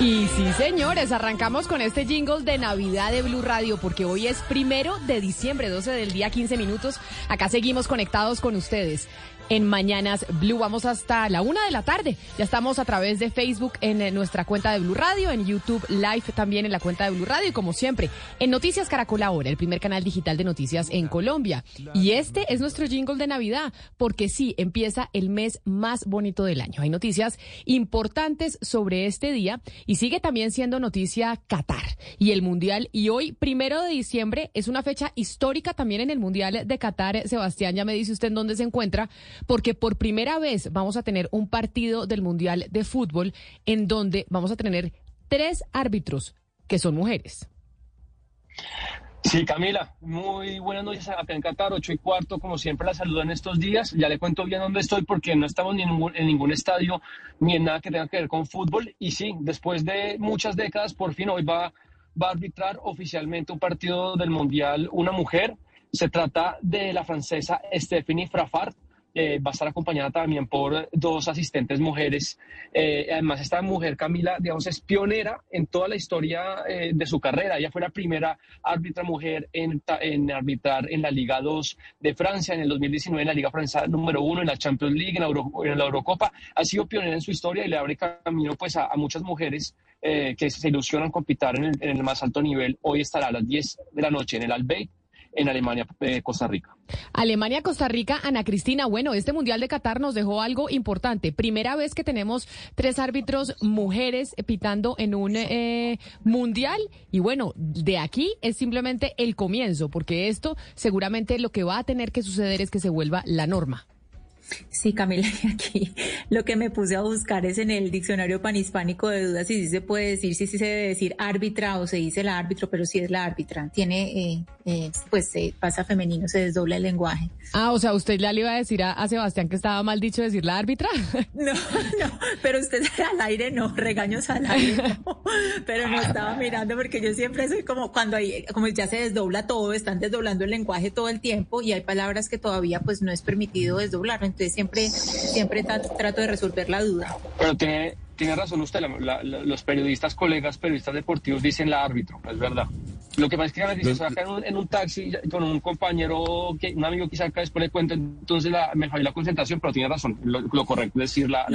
Y sí, señores, arrancamos con este jingle de Navidad de Blue Radio, porque hoy es primero de diciembre, 12 del día, 15 minutos. Acá seguimos conectados con ustedes en Mañanas Blue. Vamos hasta la una de la tarde. Ya estamos a través de Facebook en eh, nuestra cuenta de Blue Radio, en YouTube Live también en la cuenta de Blue Radio y como siempre en Noticias Caracol Ahora, el primer canal digital de noticias en Colombia. Y este es nuestro jingle de Navidad, porque sí, empieza el mes más bonito del año. Hay noticias importantes sobre este día y sigue también siendo noticia Qatar y el Mundial. Y hoy, primero de diciembre, es una fecha histórica también en el Mundial de Qatar. Sebastián, ya me dice usted en dónde se encuentra porque por primera vez vamos a tener un partido del Mundial de Fútbol en donde vamos a tener tres árbitros que son mujeres. Sí, Camila, muy buenas noches acá en Qatar, ocho y cuarto, como siempre la saludo en estos días. Ya le cuento bien dónde estoy porque no estamos ni en ningún, en ningún estadio ni en nada que tenga que ver con fútbol. Y sí, después de muchas décadas, por fin hoy va, va a arbitrar oficialmente un partido del Mundial una mujer. Se trata de la francesa Stephanie Fraffard eh, va a estar acompañada también por dos asistentes mujeres. Eh, además, esta mujer, Camila, digamos, es pionera en toda la historia eh, de su carrera. Ella fue la primera árbitra mujer en, en, arbitrar en la Liga 2 de Francia, en el 2019 en la Liga Francesa número uno, en la Champions League, en la, en la Eurocopa. Ha sido pionera en su historia y le abre camino pues, a, muchas mujeres que se ilusionan con pitar en el, en el, más alto nivel. Hoy estará a las 10 de la noche en el Albeit en Alemania, eh, Costa Rica. Alemania, Costa Rica, Ana Cristina. Bueno, este Mundial de Qatar nos dejó algo importante. Primera vez que tenemos tres árbitros mujeres pitando en un eh, Mundial. Y bueno, de aquí es simplemente el comienzo, porque esto seguramente lo que va a tener que suceder es que se vuelva la norma. Sí, Camila, aquí lo que me puse a buscar es en el diccionario panhispánico de dudas si sí se puede decir, si sí, se debe decir árbitra o se dice la árbitro, pero sí es la árbitra. Tiene, eh, eh, pues se pasa femenino, se desdobla el lenguaje. Ah, o sea, usted ya le iba a decir a, Sebastián que estaba mal dicho decir la árbitra. No, no, pero usted al aire no, regaños al aire pero no estaba mirando porque yo siempre soy como cuando hay, como ya se desdobla todo, están desdoblando el lenguaje todo el tiempo y hay palabras que todavía pues no es permitido desdoblar entonces siempre, siempre trato de resolver la duda. Pero tiene, tiene razón usted, los periodistas, colegas periodistas deportivos dicen la árbitro, es verdad. Lo que pasa es que a veces acá en un, en un, taxi con un compañero, que, un amigo quizá acá después le cuento, entonces la, me falló la concentración, pero tiene razón, lo, correcto es decir la,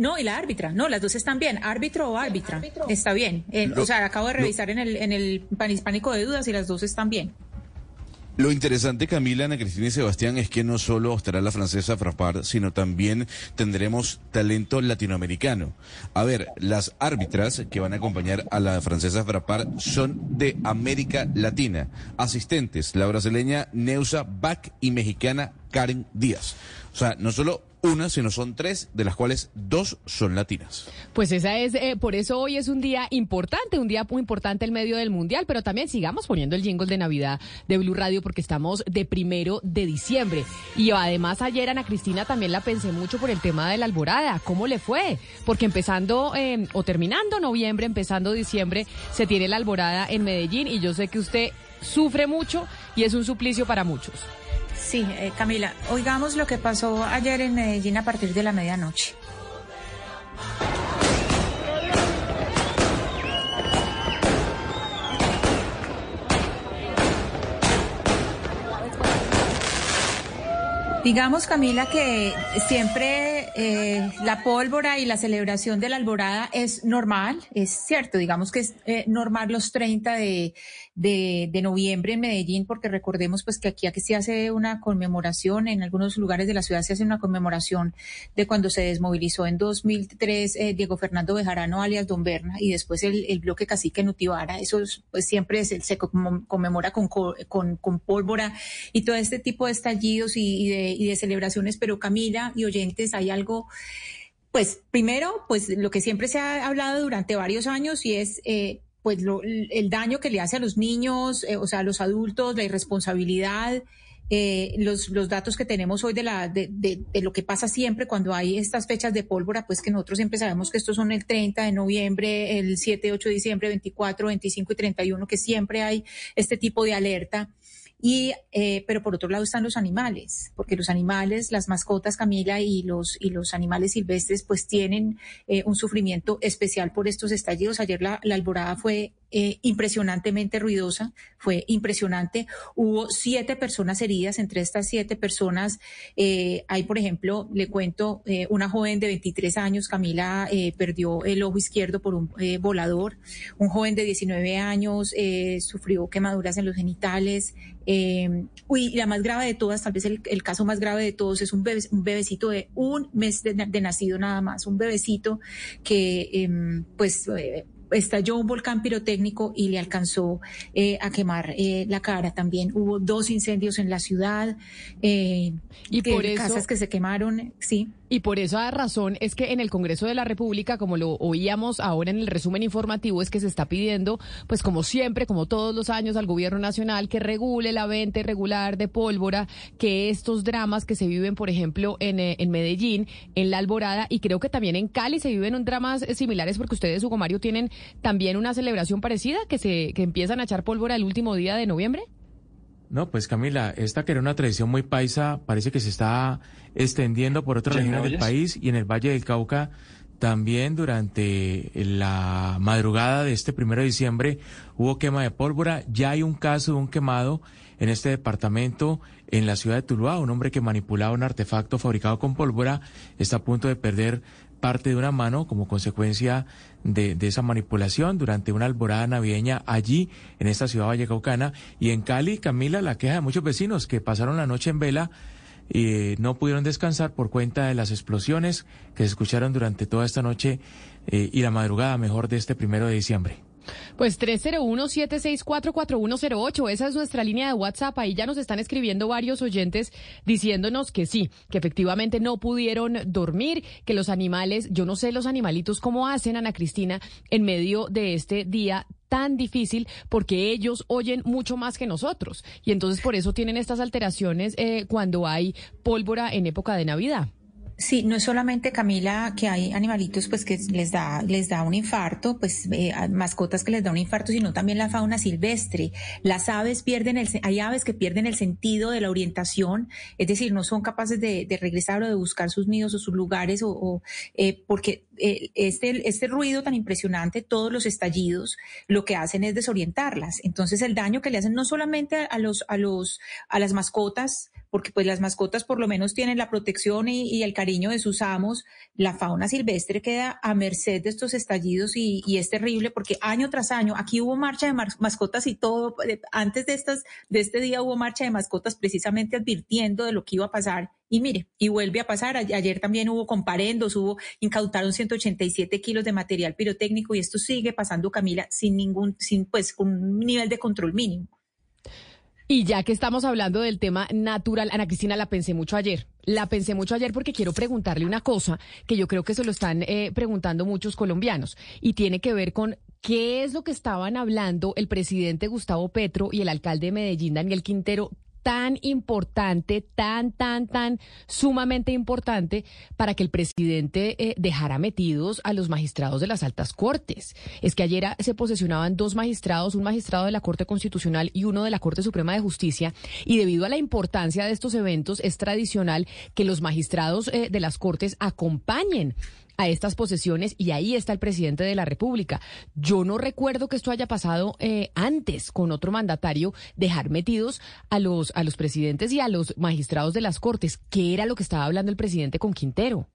no, y la árbitra. No, las dos están bien. Árbitro o árbitra. Está bien. Eh, o sea, acabo de revisar en el, en el panhispánico de dudas y las dos están bien. Lo interesante, Camila, Ana Cristina y Sebastián, es que no solo estará la francesa Frappard, sino también tendremos talento latinoamericano. A ver, las árbitras que van a acompañar a la francesa Frappard son de América Latina. Asistentes, la brasileña Neusa Bach y mexicana Karen Díaz. O sea, no solo una, sino son tres, de las cuales dos son latinas. Pues esa es, eh, por eso hoy es un día importante, un día muy importante en medio del Mundial, pero también sigamos poniendo el jingle de Navidad de Blue Radio porque estamos de primero de diciembre. Y además ayer Ana Cristina también la pensé mucho por el tema de la alborada, ¿cómo le fue? Porque empezando eh, o terminando noviembre, empezando diciembre, se tiene la alborada en Medellín y yo sé que usted sufre mucho y es un suplicio para muchos. Sí, eh, Camila, oigamos lo que pasó ayer en Medellín a partir de la medianoche. Digamos, Camila, que siempre eh, la pólvora y la celebración de la alborada es normal, es cierto, digamos que es eh, normal los 30 de, de, noviembre en Medellín, porque recordemos pues que aquí, aquí se hace una conmemoración, en algunos lugares de la ciudad se hace una conmemoración de cuando se desmovilizó en 2003 eh, Diego Fernando Bejarano alias Don Berna y después el, bloque cacique Nutibara, eso pues siempre se, conmemora con, con, con, pólvora y todo este tipo de estallidos y, de, y de celebraciones, pero Camila y oyentes, hay algo pues primero, pues lo que siempre se ha hablado durante varios años y es eh, pues lo, el daño que le hace a los niños, eh, o sea, a los adultos, la irresponsabilidad eh, los, los datos que tenemos hoy de, la, de, de, de, lo que pasa siempre cuando hay estas fechas de pólvora, pues que nosotros siempre sabemos que estos son el 30 de noviembre, el 7, 8 de diciembre, 24, 25 y 31, que siempre hay este tipo de alerta. Y, eh, pero por otro lado están los animales, porque los animales, las mascotas, Camila, y los, y los animales silvestres, pues tienen eh, un sufrimiento especial por estos estallidos. Ayer la, alborada fue eh, impresionantemente ruidosa, fue impresionante. Hubo siete personas heridas, entre estas siete personas eh, hay, por ejemplo, le cuento, eh, una joven de 23 años, Camila, eh, perdió el ojo izquierdo por un volador, un joven de 19 años sufrió quemaduras en los genitales. Eh, uy, la más grave de todas, tal vez el, el caso más grave de todos, es un, bebé, un bebecito de un mes de, de, nacido nada más, un bebecito que em, pues estalló un volcán pirotécnico y le alcanzó eh, a quemar eh, la cara. También hubo dos incendios en la ciudad, eh, y por eso, casas que se quemaron, sí. Y por esa razón es que en el Congreso de la República, como lo oíamos ahora en el resumen informativo, es que se está pidiendo, pues como siempre, como todos los años, al gobierno nacional que regule la venta irregular de pólvora, que estos dramas que se viven, por ejemplo, en, en Medellín, en La Alborada, y creo que también en Cali se viven dramas similares porque ustedes, Hugo Mario, tienen también una celebración parecida, que se que empiezan a echar pólvora el último día de noviembre. No, pues Camila, esta que era una tradición muy paisa parece que se está extendiendo por otras regiones del país y en el Valle del Cauca también durante la madrugada de este primero de diciembre hubo quema de pólvora. Ya hay un caso de un quemado en este departamento en la ciudad de Tuluá. Un hombre que manipulaba un artefacto fabricado con pólvora está a punto de perder parte de una mano como consecuencia de, de, esa manipulación durante una alborada navideña allí en esta ciudad vallecaucana y en Cali, Camila, la queja de muchos vecinos que pasaron la noche en vela y no pudieron descansar por cuenta de las explosiones que se escucharon durante toda esta noche eh, y la madrugada mejor de este primero de diciembre. Pues 301-764-4108, esa es nuestra línea de WhatsApp. Ahí ya nos están escribiendo varios oyentes diciéndonos que sí, que efectivamente no pudieron dormir, que los animales, yo no sé los animalitos cómo hacen, Ana Cristina, en medio de este día tan difícil porque ellos oyen mucho más que nosotros y entonces por eso tienen estas alteraciones eh, cuando hay pólvora en época de Navidad. Sí, no es solamente Camila que hay animalitos pues que les da les da un infarto, pues eh, mascotas que les da un infarto, sino también la fauna silvestre. Las aves pierden el hay aves que pierden el sentido de la orientación, es decir, no son capaces de, de regresar o de buscar sus nidos o sus lugares o, eh, porque eh, este este ruido tan impresionante, todos los estallidos, lo que hacen es desorientarlas. Entonces el daño que le hacen no solamente a los a los a las mascotas porque pues las mascotas por lo menos tienen la protección y, el cariño de sus amos, la fauna silvestre queda a merced de estos estallidos y, y es terrible porque año tras año, aquí hubo marcha de mascotas y todo, antes de, estas, de este día hubo marcha de mascotas precisamente advirtiendo de lo que iba a pasar y mire, y vuelve a pasar. Ayer también hubo comparendos, hubo, incautaron 187 kilos de material pirotécnico y esto sigue pasando, Camila, sin ningún, sin pues un nivel de control mínimo. Y ya que estamos hablando del tema natural, Ana Cristina, la pensé mucho ayer. La pensé mucho ayer porque quiero preguntarle una cosa que yo creo que se lo están eh, preguntando muchos colombianos y tiene que ver con qué es lo que estaban hablando el presidente Gustavo Petro y el alcalde de Medellín, Daniel Quintero, tan importante, tan, tan, tan sumamente importante para que el presidente eh, dejara metidos a los magistrados de las altas cortes. Es que ayer se posesionaban dos magistrados, un magistrado de la Corte Constitucional y uno de la Corte Suprema de Justicia, y debido a la importancia de estos eventos es tradicional que los magistrados eh, de las Cortes acompañen a estas posesiones y ahí está el presidente de la República. Yo no recuerdo que esto haya pasado eh, antes con otro mandatario, dejar metidos a los, a los presidentes y a los magistrados de las Cortes. ¿Qué era lo que estaba hablando el presidente con Quintero?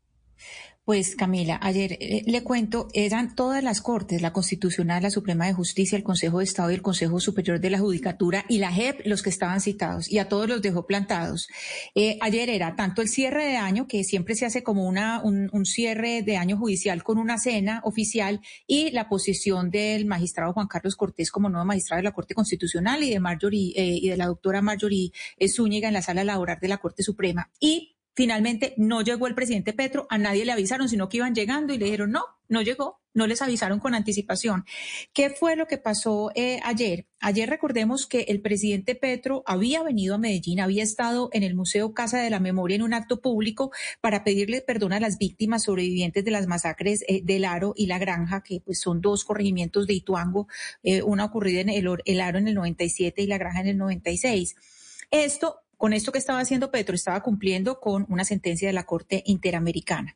Pues Camila, ayer eh, le cuento, eran todas las cortes, la Constitucional, la Suprema de Justicia, el Consejo de Estado y el Consejo Superior de la Judicatura y la JEP los que estaban citados y a todos los dejó plantados. Eh, ayer era tanto el cierre de año, que siempre se hace como una, un, cierre de año judicial con una cena oficial y la posición del magistrado Juan Carlos Cortés como nuevo magistrado de la Corte Constitucional y de Marjorie eh, y de la doctora Marjorie Zúñiga en la sala laboral de la Corte Suprema. Y Finalmente no llegó el presidente Petro, a nadie le avisaron, sino que iban llegando y le dijeron, no, no llegó, no les avisaron con anticipación. ¿Qué fue lo que pasó eh, ayer? Ayer recordemos que el presidente Petro había venido a Medellín, había estado en el Museo Casa de la Memoria en un acto público para pedirle perdón a las víctimas sobrevivientes de las masacres eh, del Aro y La Granja, que pues son dos corregimientos de Ituango, eh, una ocurrida en el, el Aro en el 97 y La Granja en el 96. Esto con esto que estaba haciendo Petro, estaba cumpliendo con una sentencia de la Corte Interamericana.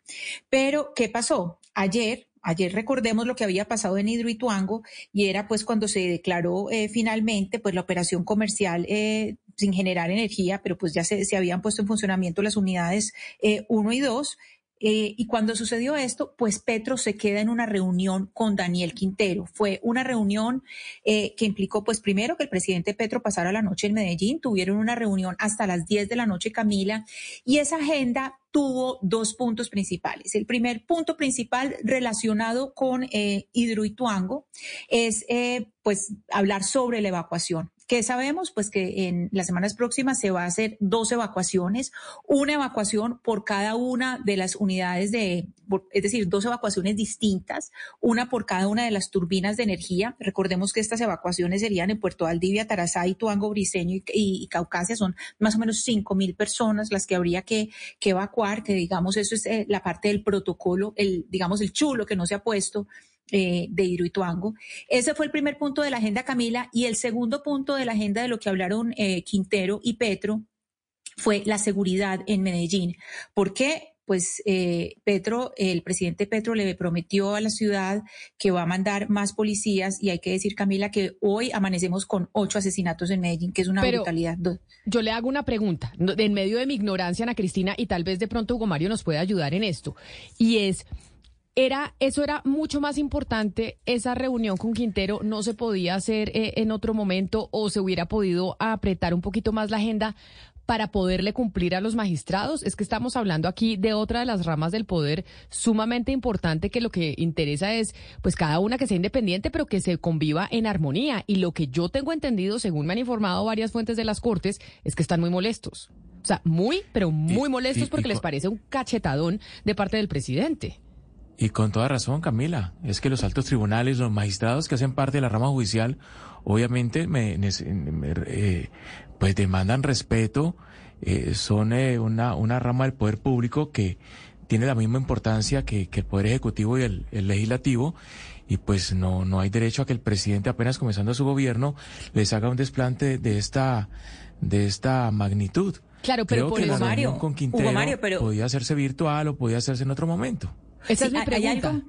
Pero, ¿qué pasó? Ayer, Ayer recordemos lo que había pasado en Hidroituango y era pues cuando se declaró eh, finalmente pues la operación comercial eh, sin generar energía, pero pues ya se, habían puesto en funcionamiento las unidades 1 eh, y 2 eh, y cuando sucedió esto, pues Petro se queda en una reunión con Daniel Quintero. Fue una reunión eh, que implicó, pues primero que el presidente Petro pasara la noche en Medellín, tuvieron una reunión hasta las 10 de la noche, Camila, y esa agenda tuvo dos puntos principales. El primer punto principal relacionado con eh, Hidroituango es eh, pues hablar sobre la evacuación. ¿Qué sabemos? Pues que en las semanas próximas se va a hacer dos evacuaciones, una evacuación por cada una de las unidades de, es decir, dos evacuaciones distintas, una por cada una de las turbinas de energía. Recordemos que estas evacuaciones serían en Puerto Aldivia, Tarazá, Tuango, Briseño y, y, Caucasia. Son más o menos cinco mil personas las que habría que, que evacuar, que digamos eso es eh, la parte del protocolo, el, digamos el chulo que no se ha puesto eh, de Hidroituango. Ese fue el primer punto de la agenda, Camila. Y el segundo punto de la agenda de lo que hablaron eh, Quintero y Petro fue la seguridad en Medellín. ¿Por qué? Pues eh, Petro, el presidente Petro le prometió a la ciudad que va a mandar más policías y hay que decir, Camila, que hoy amanecemos con ocho asesinatos en Medellín, que es una brutalidad. Yo le hago una pregunta, en medio de mi ignorancia, Ana Cristina, y tal vez de pronto Hugo Mario nos puede ayudar en esto, y es era eso era mucho más importante esa reunión con Quintero no se podía hacer eh, en otro momento o se hubiera podido apretar un poquito más la agenda para poderle cumplir a los magistrados. Es que estamos hablando aquí de otra de las ramas del poder sumamente importante que lo que interesa es pues cada una que sea independiente pero que se conviva en armonía. Y lo que yo tengo entendido según me han informado varias fuentes de las cortes es que están muy molestos. O sea muy pero muy molestos porque les parece un cachetadón de parte del presidente y con toda razón, Camila, es que los altos tribunales, los magistrados que hacen parte de la rama judicial, obviamente me, eh, pues demandan respeto, eh, son eh, una, una rama del poder público que tiene la misma importancia que, que el poder ejecutivo y el, el, legislativo y pues no, no hay derecho a que el presidente apenas comenzando su gobierno les haga un desplante de esta, de esta magnitud. Claro, pero Creo por que la Mario, con Quintero Mario, pero... podía hacerse virtual o podía hacerse en otro momento. Esa es mi hay, algo,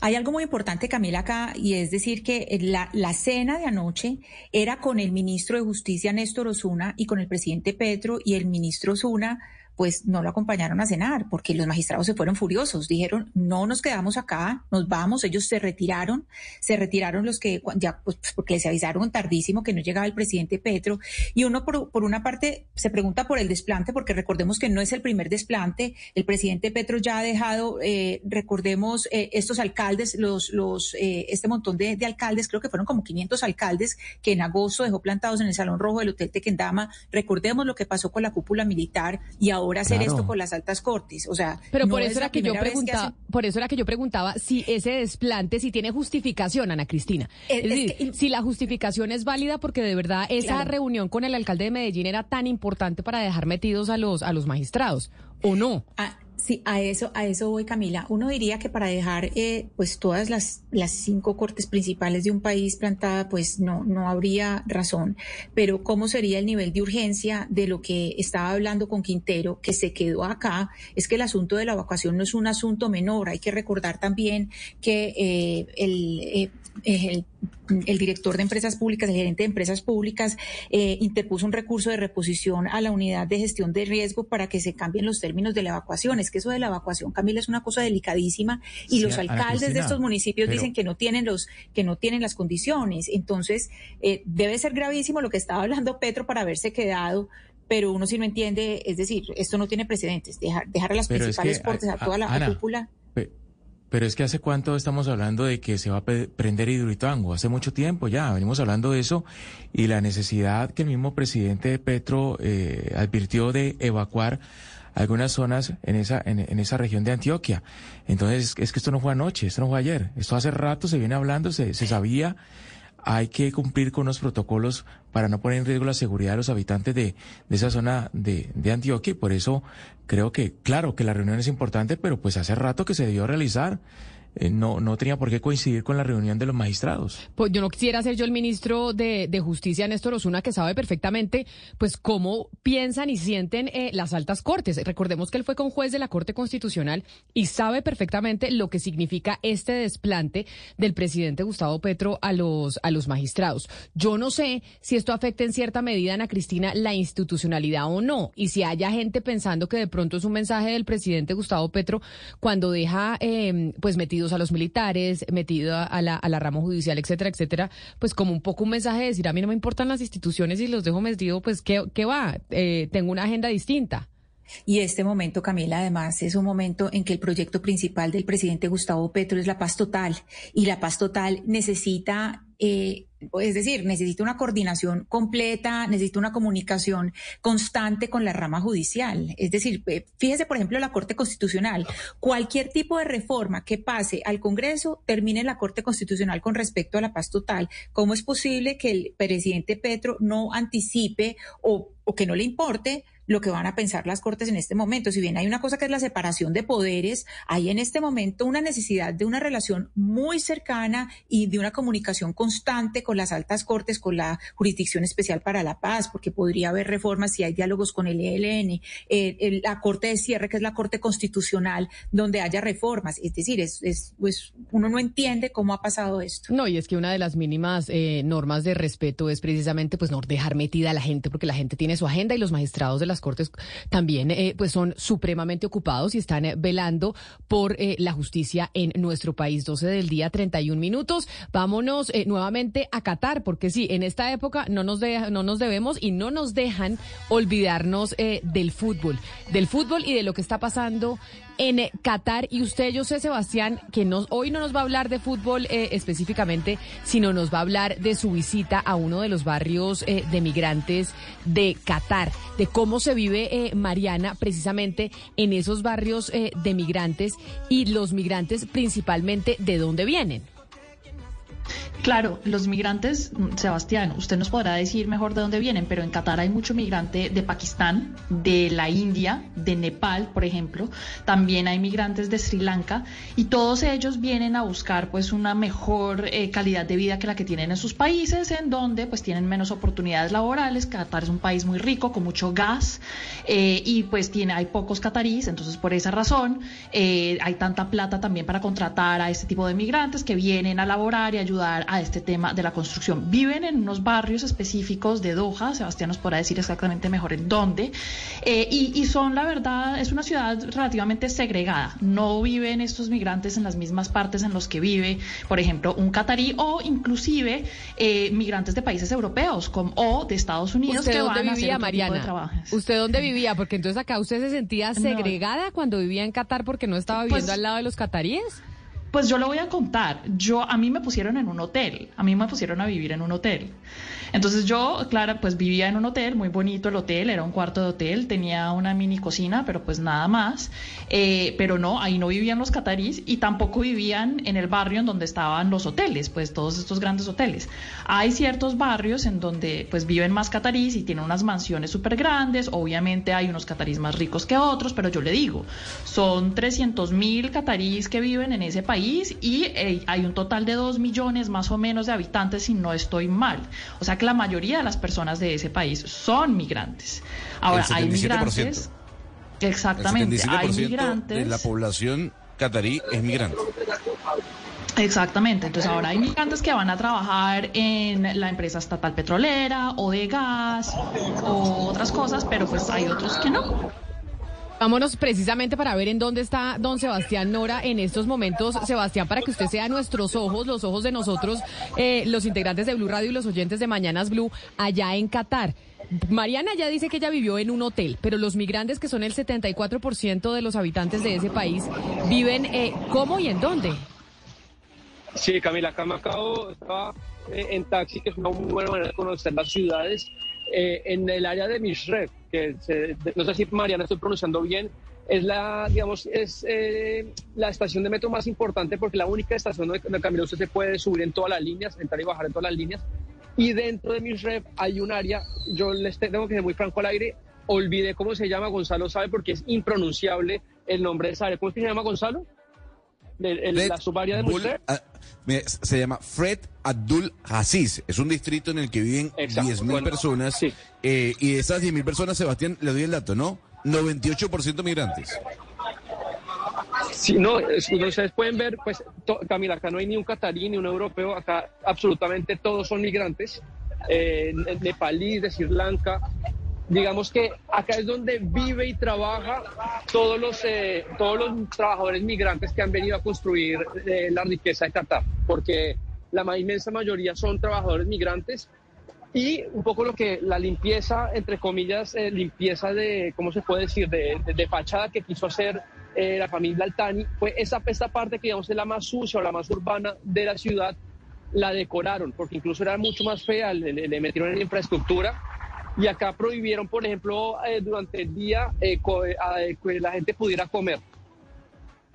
hay algo muy importante, Camila, acá, y es decir que la, la cena de anoche era con el ministro de Justicia, Néstor Osuna, y con el presidente Petro, y el ministro Osuna pues no lo acompañaron a cenar porque los magistrados se fueron furiosos. Dijeron, no nos quedamos acá, nos vamos. Ellos se retiraron, se retiraron los que ya, pues porque les avisaron tardísimo que no llegaba el presidente Petro. Y uno, por, por una parte, se pregunta por el desplante, porque recordemos que no es el primer desplante. El presidente Petro ya ha dejado, eh, recordemos, eh, estos alcaldes, los, los, eh, este montón de, de, alcaldes, creo que fueron como 500 alcaldes que en agosto dejó plantados en el Salón Rojo del Hotel Tequendama. Recordemos lo que pasó con la cúpula militar y ahora ahora hacer esto con las altas cortes. O sea, pero por eso era que yo preguntaba, por eso era que yo preguntaba si ese desplante si tiene justificación, Ana Cristina. Es, es decir, que, si la justificación es válida porque de verdad esa claro. reunión con el alcalde de Medellín era tan importante para dejar metidos a los a los magistrados o no. Ah, Sí, a eso, a eso voy, Camila. Uno diría que para dejar eh, pues todas las, las cinco cortes principales de un país plantada, pues no, no habría razón. Pero ¿cómo sería el nivel de urgencia de lo que estaba hablando con Quintero, que se quedó acá? Es que el asunto de la evacuación no es un asunto menor. Hay que recordar también que eh, el, eh, el el director de empresas públicas, el gerente de empresas públicas, eh, interpuso un recurso de reposición a la unidad de gestión de riesgo para que se cambien los términos de la evacuación. Es que eso de la evacuación, Camila, es una cosa delicadísima y sí, los alcaldes de estos municipios pero... dicen que no tienen los, que no tienen las condiciones. Entonces, eh, debe ser gravísimo lo que estaba hablando Petro para haberse quedado pero uno sí no entiende, es decir, esto no tiene precedentes, dejar, dejar a las pero principales es que, a, a, toda la Ana, cúpula. Pero es que hace cuánto estamos hablando de que se va a prender Hidroituango, hace mucho tiempo ya, venimos hablando de eso y la necesidad que el mismo presidente Petro eh, advirtió de evacuar algunas zonas en esa, en, en esa región de Antioquia. Entonces, es que esto no fue anoche, esto no fue ayer, esto hace rato se viene hablando, se, se sabía hay que cumplir con los protocolos para no poner en riesgo la seguridad de los habitantes de, de esa zona de, de, Antioquia por eso creo que, claro, que la reunión es importante, pero pues hace rato que se debió realizar. Eh, no, no tenía por qué coincidir con la reunión de los magistrados. Pues yo no quisiera ser yo el ministro de, de Justicia, Néstor Osuna, que sabe perfectamente pues cómo piensan y sienten eh, las altas cortes. Recordemos que él fue con juez de la Corte Constitucional y sabe perfectamente lo que significa este desplante del presidente Gustavo Petro a los, a los magistrados. Yo no sé si esto afecta en cierta medida, Ana Cristina, la institucionalidad o no, y si haya gente pensando que de pronto es un mensaje del presidente Gustavo Petro cuando deja eh, pues metido a los militares, metido a la, a la rama judicial, etcétera, etcétera, pues como un poco un mensaje de decir, a mí no me importan las instituciones y los dejo metido, pues ¿qué, qué va? Eh, tengo una agenda distinta. Y este momento, Camila, además, es un momento en que el proyecto principal del presidente Gustavo Petro es la paz total. Y la paz total necesita eh, es decir, necesita una coordinación completa, necesita una comunicación constante con la rama judicial. Es decir, eh, fíjese, por ejemplo, la Corte Constitucional. Cualquier tipo de reforma que pase al Congreso termine en la Corte Constitucional con respecto a la paz total. ¿Cómo es posible que el presidente Petro no anticipe o, o que no le importe lo que van a pensar las Cortes en este momento. Si bien hay una cosa que es la separación de poderes, hay en este momento una necesidad de una relación muy cercana y de una comunicación constante con las altas Cortes, con la Jurisdicción Especial para la Paz, porque podría haber reformas si hay diálogos con el ELN, eh, la Corte de Cierre, que es la Corte Constitucional, donde haya reformas. Es decir, es, es pues uno no entiende cómo ha pasado esto. No, y es que una de las mínimas eh, normas de respeto es precisamente pues no dejar metida a la gente, porque la gente tiene su agenda y los magistrados de la Cortes también eh, pues son supremamente ocupados y están eh, velando por eh, la justicia en nuestro país. 12 del día, 31 minutos. Vámonos nuevamente a Qatar, porque sí, en esta época no nos, no nos debemos y no nos dejan olvidarnos del fútbol, del fútbol y de lo que está pasando en Qatar. Y usted, yo sé, Sebastián, que nos, hoy no nos va a hablar de fútbol eh, específicamente, sino nos va a hablar de su visita a uno de los barrios eh, de migrantes de Qatar, de cómo se vive eh, Mariana precisamente en esos barrios de migrantes y los migrantes principalmente de dónde vienen. Claro, los migrantes, mm, Sebastián, usted nos podrá decir mejor de dónde vienen, pero en Qatar hay mucho migrante de Pakistán, de la India, de Nepal, por ejemplo. También hay migrantes de Sri Lanka y todos ellos vienen a buscar pues una mejor eh, calidad de vida que la que tienen en sus países, en donde pues tienen menos oportunidades laborales. Qatar es un país muy rico con mucho gas eh, y pues tiene hay pocos cataríes, entonces por esa razón eh, hay tanta plata también para contratar a este tipo de migrantes que vienen a laborar y ayudar a este tema de la construcción. Viven en unos barrios específicos de Doha, Sebastián nos podrá decir exactamente mejor en dónde, eh, y, son, la verdad, es una ciudad relativamente segregada. No viven estos migrantes en las mismas partes en los que vive, por ejemplo, un catarí o inclusive eh, migrantes de países europeos como, o de Estados Unidos ¿Usted que dónde vivía, Mariana? ¿Usted dónde vivía? Porque entonces acá usted se sentía segregada cuando vivía en Qatar porque no estaba viviendo pues al lado de los cataríes. Pues yo lo voy a contar. Yo a mí me pusieron en un hotel. A mí me pusieron a vivir en un hotel. Entonces yo, claro, pues vivía en un hotel, muy bonito el hotel, era un cuarto de hotel, tenía una mini cocina, pero pues nada más. Eh, pero no, ahí no vivían los catarís y tampoco vivían en el barrio en donde estaban los hoteles, pues todos estos grandes hoteles. Hay ciertos barrios en donde pues viven más catarís y tienen unas mansiones súper grandes, obviamente hay unos catarís más ricos que otros, pero yo le digo, son 300 mil catarís que viven en ese país y hay un total de 2 millones más o menos de habitantes si no estoy mal. O sea la mayoría de las personas de ese país son migrantes. Ahora, hay migrantes... Exactamente, hay migrantes... De la población catarí es migrante. Exactamente, entonces ahora hay migrantes que van a trabajar en la empresa estatal petrolera o de gas o otras cosas, pero pues hay otros que no. Vámonos precisamente para ver en dónde está don Sebastián Nora en estos momentos. Sebastián, para que usted sea nuestros ojos, los ojos de nosotros, eh, los integrantes de Blue Radio y los oyentes de Mañanas Blue, allá en Qatar. Mariana ya dice que ella vivió en un hotel, pero los migrantes, que son el 74% de los habitantes de ese país, viven eh, cómo y en dónde. Sí, Camila, acá me acabo, estaba eh, en taxi, que es una muy buena manera de conocer las ciudades eh, en el área de Mishrev, que no sé si Mariana estoy pronunciando bien, es la, digamos, es eh, la estación de metro más importante porque la única estación donde, Camilo usted se puede subir en todas las líneas, entrar y bajar en todas las líneas. Y dentro de Mishrev hay un área, yo les tengo que ser muy franco al aire, olvidé cómo se llama, Gonzalo sabe porque es impronunciable el nombre de esa área. ¿Cómo es que se llama Gonzalo? La subárea de Mishrev. Ah, se llama Fred Abdul Aziz. Es un distrito en el que viven 10.000 personas. Eh, y de esas 10.000 personas, Sebastián, le doy el dato, ¿no? 98% migrantes. Sí, no, ustedes pueden ver, pues, Camila, acá no hay ni un catarí ni un europeo, acá absolutamente todos son migrantes, eh, nepalíes, de Sri Lanka. Digamos que acá es donde vive y trabaja todos los, eh, todos los trabajadores migrantes que han venido a construir eh, la riqueza de Qatar, porque la inmensa mayoría son trabajadores migrantes y un poco lo que la limpieza, entre comillas, eh, limpieza de, ¿cómo se puede decir?, de, de, fachada que quiso hacer eh, la familia Altani, fue esa, esta parte que digamos es la más sucia o la más urbana de la ciudad, la decoraron, porque incluso era mucho más fea, le, metieron en infraestructura. Y acá prohibieron, por ejemplo, eh, durante el día que la gente pudiera comer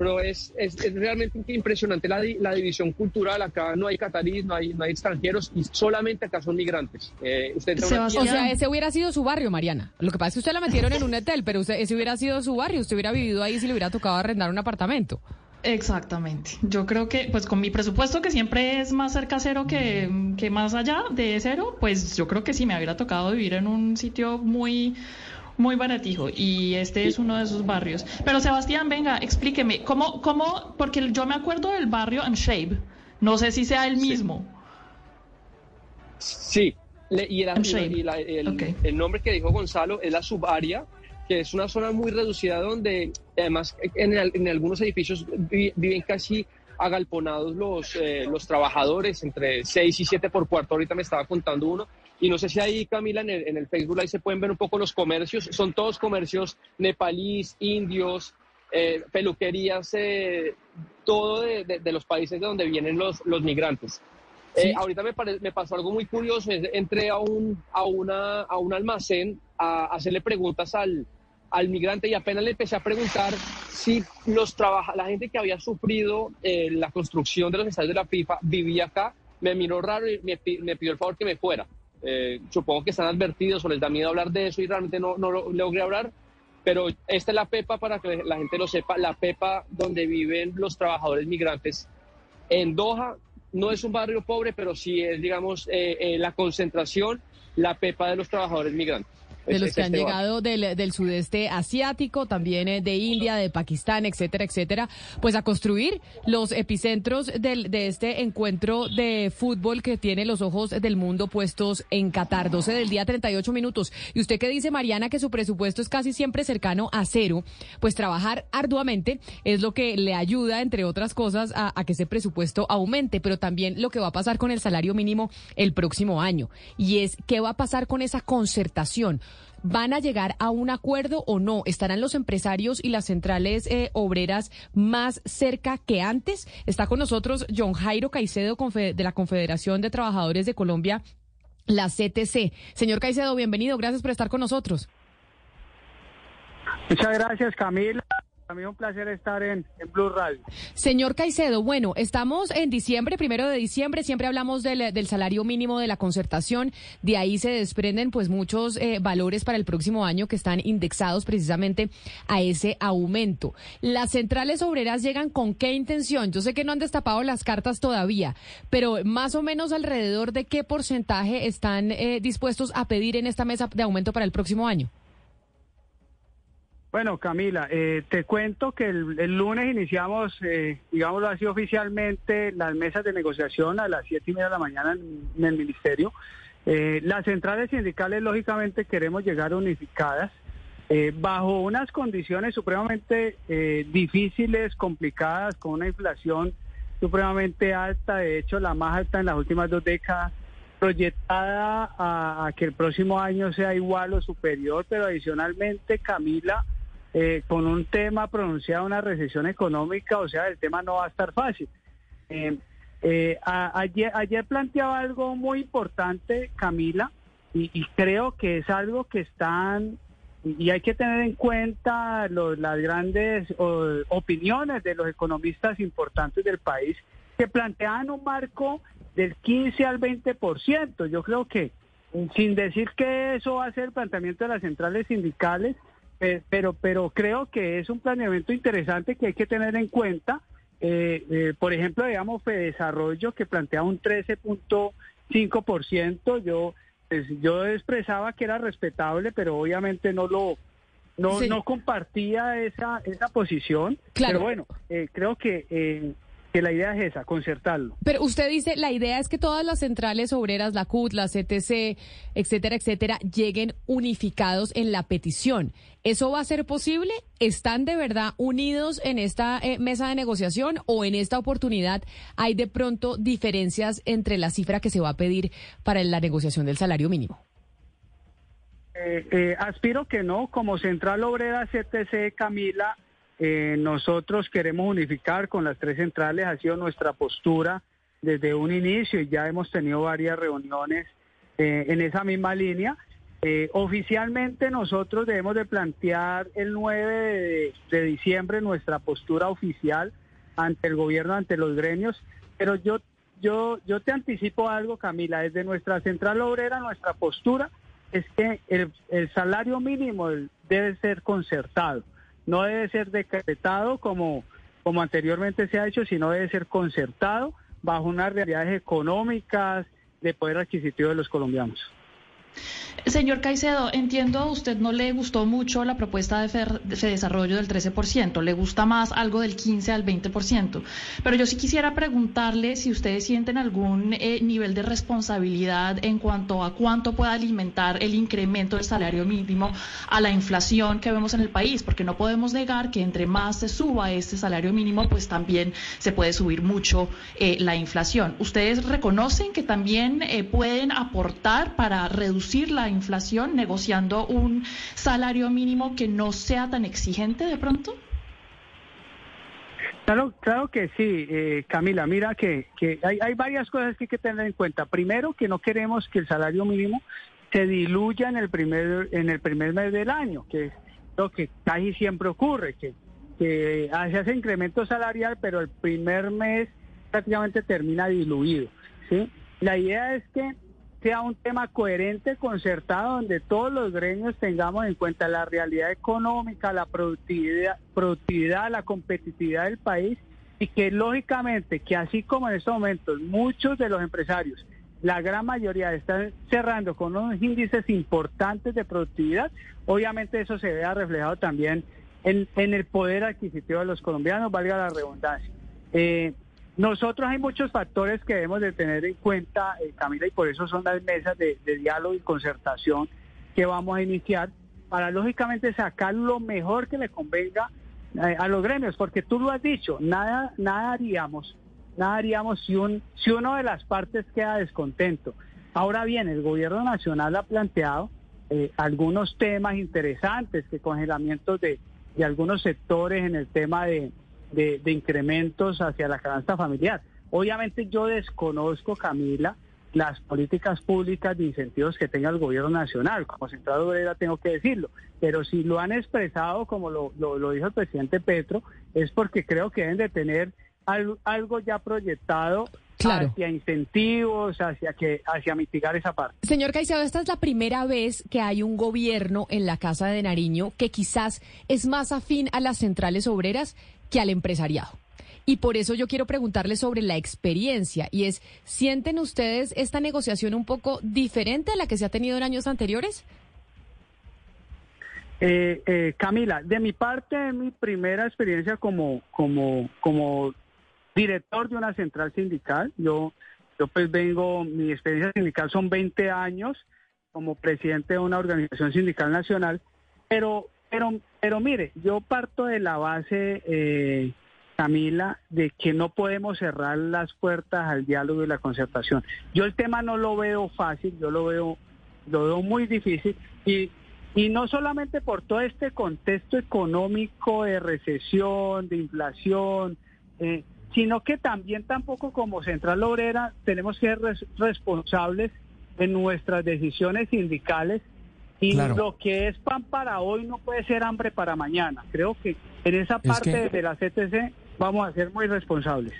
pero es, es, realmente impresionante la, la, división cultural. Acá no hay catarís, no hay, no hay extranjeros y solamente acá son migrantes. Eh, usted o sea, ese hubiera sido su barrio, Mariana. Lo que pasa es que usted la metieron en un hotel, pero ese hubiera sido su barrio. Usted hubiera vivido ahí si le hubiera tocado arrendar un apartamento. Exactamente. Yo creo que, pues con mi presupuesto que siempre es más cerca cero que, que más allá de cero, pues yo creo que sí me hubiera tocado vivir en un sitio muy muy baratijo y este es uno de esos barrios. Pero Sebastián, venga, explíqueme, ¿cómo, cómo, porque yo me acuerdo del barrio Shave, no sé si sea el mismo. Sí, y, el, nombre que dijo Gonzalo es la subárea, que es una zona muy reducida donde además en, en algunos edificios viven casi agalponados los, eh, los trabajadores, entre 6 y 7 por cuarto, ahorita me estaba contando uno, y no sé si ahí, Camila, en el, en el Facebook ahí se pueden ver un poco los comercios. Son todos comercios nepalíes, indios, eh, peluquerías, eh, todo de, los países de donde vienen los, los migrantes. Eh, ahorita me, me, pasó algo muy curioso. Entré a un, a una, a un almacén a, hacerle preguntas al, al migrante y apenas le empecé a preguntar si los trabaja, la gente que había sufrido la construcción de los estadios de la FIFA vivía acá. Me miró raro y me, pidió el favor que me fuera. Eh, supongo que están advertidos o les da miedo hablar de eso y realmente no, no lo logré hablar, pero esta es la PEPA para que la gente lo sepa, la PEPA donde viven los trabajadores migrantes en Doha. No es un barrio pobre, pero sí es, digamos, eh, eh, la concentración, la PEPA de los trabajadores migrantes de los que han llegado del, sudeste asiático, también eh, de India, de Pakistán, etcétera, etcétera, pues a construir los epicentros del, de este encuentro de fútbol que tiene los ojos del mundo puestos en Qatar. 12 del día, 38 minutos. Y usted que dice, Mariana, que su presupuesto es casi siempre cercano a cero, pues trabajar arduamente es lo que le ayuda, entre otras cosas, a, a que ese presupuesto aumente, pero también lo que va a pasar con el salario mínimo el próximo año. Y es, ¿qué va a pasar con esa concertación? ¿Van a llegar a un acuerdo o no? ¿Estarán los empresarios y las centrales eh, obreras más cerca que antes? Está con nosotros John Jairo Caicedo de la Confederación de Trabajadores de Colombia, la CTC. Señor Caicedo, bienvenido. Gracias por estar con nosotros. Muchas gracias, Camila. A mí un placer estar en, Blue Radio. Señor Caicedo, bueno, estamos en diciembre, primero de diciembre, siempre hablamos del, salario mínimo de la concertación, de ahí se desprenden pues muchos eh, valores para el próximo año que están indexados precisamente a ese aumento. Las centrales obreras llegan con qué intención? Yo sé que no han destapado las cartas todavía, pero más o menos alrededor de qué porcentaje están eh, dispuestos a pedir en esta mesa de aumento para el próximo año. Bueno, Camila, eh, te cuento que el, lunes iniciamos, eh, digámoslo así oficialmente, las mesas de negociación a las siete y media de la mañana en, el ministerio. Eh, las centrales sindicales, lógicamente, queremos llegar unificadas eh, bajo unas condiciones supremamente difíciles, complicadas, con una inflación supremamente alta, de hecho, la más alta en las últimas dos décadas proyectada a, que el próximo año sea igual o superior, pero adicionalmente, Camila, eh, con un tema pronunciado, una recesión económica, o sea, el tema no va a estar fácil. Eh, eh, ayer, ayer planteaba algo muy importante, Camila, y, creo que es algo que están y hay que tener en cuenta las grandes opiniones de los economistas importantes del país que plantean un marco del 15 al 20%. Yo creo que, sin decir que eso va a ser el planteamiento de las centrales sindicales, pero, pero creo que es un planeamiento interesante que hay que tener en cuenta. Eh, eh, por ejemplo, digamos, Desarrollo que plantea un 13.5%. Yo, pues, yo expresaba que era respetable, pero obviamente no lo, no, no compartía esa, esa posición. Claro. Pero bueno, creo que que la idea es esa, concertarlo. Pero usted dice, la idea es que todas las centrales obreras, la CUT, la CTC, etcétera, etcétera, lleguen unificados en la petición. ¿Eso va a ser posible? ¿Están de verdad unidos en esta eh, mesa de negociación o en esta oportunidad hay de pronto diferencias entre la cifra que se va a pedir para la negociación del salario mínimo? Eh, eh, aspiro que no, como Central Obrera CTC, Camila, eh, nosotros queremos unificar con las tres centrales, ha sido nuestra postura desde un inicio y ya hemos tenido varias reuniones eh, en esa misma línea. Eh, oficialmente nosotros debemos de plantear el 9 de, diciembre nuestra postura oficial ante el gobierno, ante los gremios, pero yo, yo, yo te anticipo algo, Camila, desde nuestra central obrera, nuestra postura es que el, el salario mínimo debe ser concertado no debe ser decretado como, como anteriormente se ha hecho, sino debe ser concertado bajo unas realidades económicas de poder adquisitivo de los colombianos. Señor Caicedo, entiendo a usted no le gustó mucho la propuesta de, desarrollo del 13%, le gusta más algo del 15 al 20%, pero yo sí quisiera preguntarle si ustedes sienten algún eh, nivel de responsabilidad en cuanto a cuánto puede alimentar el incremento del salario mínimo a la inflación que vemos en el país, porque no podemos negar que entre más se suba este salario mínimo, pues también se puede subir mucho eh, la inflación. ¿Ustedes reconocen que también eh, pueden aportar para reducir la inflación negociando un salario mínimo que no sea tan exigente de pronto? Claro, claro que sí, eh, Camila. Mira que, que hay, hay, varias cosas que hay que tener en cuenta. Primero, que no queremos que el salario mínimo se diluya en el primer en el primer mes del año, que es lo que casi siempre ocurre, que, que se hace incremento salarial, pero el primer mes prácticamente termina diluido. ¿sí? La idea es que sea un tema coherente, concertado, donde todos los gremios tengamos en cuenta la realidad económica, la productividad, productividad, la competitividad del país y que lógicamente que así como en estos momentos muchos de los empresarios, la gran mayoría están cerrando con unos índices importantes de productividad, obviamente eso se vea reflejado también en, en el poder adquisitivo de los colombianos, valga la redundancia. Eh, nosotros hay muchos factores que debemos de tener en cuenta, eh, Camila, y por eso son las mesas de, diálogo y concertación que vamos a iniciar para lógicamente sacar lo mejor que le convenga eh, a los gremios, porque tú lo has dicho, nada, nada haríamos, nada haríamos si, un, si uno de las partes queda descontento. Ahora bien, el gobierno nacional ha planteado eh, algunos temas interesantes, que congelamientos de, de algunos sectores en el tema de, de, incrementos hacia la canasta familiar. Obviamente yo desconozco, Camila, las políticas públicas de incentivos que tenga el gobierno nacional. Como Central Obrera tengo que decirlo. Pero si lo han expresado, como lo, lo, dijo el presidente Petro, es porque creo que deben de tener algo, ya proyectado hacia incentivos, hacia que hacia mitigar esa parte. Señor Caicedo, esta es la primera vez que hay un gobierno en la Casa de Nariño que quizás es más afín a las centrales obreras que al empresariado. Y por eso yo quiero preguntarle sobre la experiencia y es, ¿sienten ustedes esta negociación un poco diferente a la que se ha tenido en años anteriores? Eh, eh, Camila, de mi parte, mi primera experiencia como, como, como director de una central sindical. Yo, yo pues vengo, mi experiencia sindical son 20 años como presidente de una organización sindical nacional, pero pero, pero mire, yo parto de la base, eh, Camila, de que no podemos cerrar las puertas al diálogo y la concertación. Yo el tema no lo veo fácil, yo lo veo, lo veo muy difícil y, y no solamente por todo este contexto económico de recesión, de inflación, eh, sino que también tampoco como Central Obrera tenemos que ser responsables en nuestras decisiones sindicales y lo que es pan para hoy no puede ser hambre para mañana. Creo que en esa parte de la CTC vamos a ser muy responsables.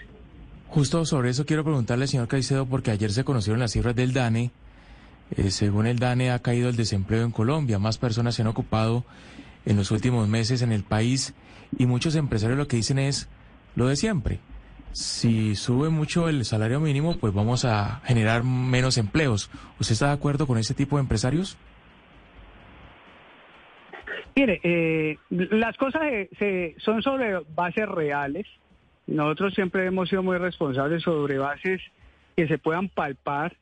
Justo sobre eso quiero preguntarle, señor Caicedo, porque ayer se conocieron las cifras del DANE. Eh, según el DANE ha caído el desempleo en Colombia, más personas se han ocupado en los últimos meses en el país y muchos empresarios lo que dicen es lo de siempre. Si sube mucho el salario mínimo, pues vamos a generar menos empleos. ¿Usted está de acuerdo con ese tipo de empresarios? Mire, eh, las cosas se, son sobre bases reales. Nosotros siempre hemos sido muy responsables sobre bases que se puedan palpar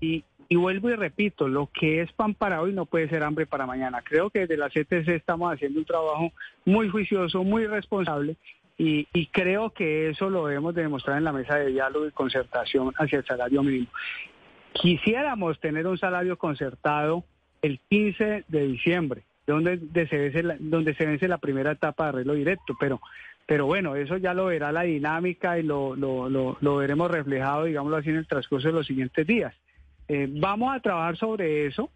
y, vuelvo y repito, lo que es pan para hoy no puede ser hambre para mañana. Creo que desde la CTC estamos haciendo un trabajo muy juicioso, muy responsable y, y, creo que eso lo debemos demostrar en la mesa de diálogo y concertación hacia el salario mínimo. Quisiéramos tener un salario concertado el 15 de diciembre donde, se vence la, donde se vence la primera etapa de arreglo directo, pero pero bueno, eso ya lo verá la dinámica y lo, lo, lo, veremos reflejado, digámoslo así, en el transcurso de los siguientes días. Eh, vamos a trabajar sobre eso.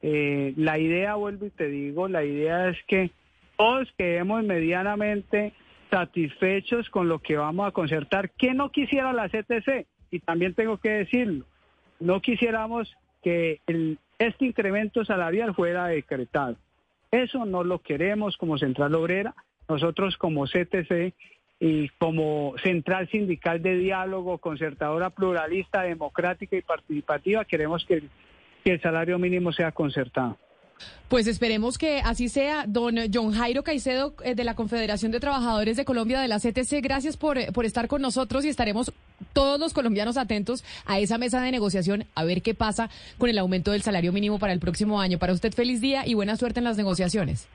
Eh, la idea, vuelvo y te digo, la idea es que todos quedemos medianamente satisfechos con lo que vamos a concertar. que no quisiera la CTC? Y también tengo que decirlo, no quisiéramos que el, este incremento salarial fuera decretado. Eso no lo queremos como Central Obrera. Nosotros como CTC y como Central Sindical de Diálogo, concertadora pluralista, democrática y participativa, queremos que, el salario mínimo sea concertado. Pues esperemos que así sea. Don John Jairo Caicedo eh, de la Confederación de Trabajadores de Colombia de la CTC, gracias por, eh, por estar con nosotros y estaremos todos los colombianos atentos a esa mesa de negociación a ver qué pasa con el aumento del salario mínimo para el próximo año. Para usted feliz día y buena suerte en las negociaciones.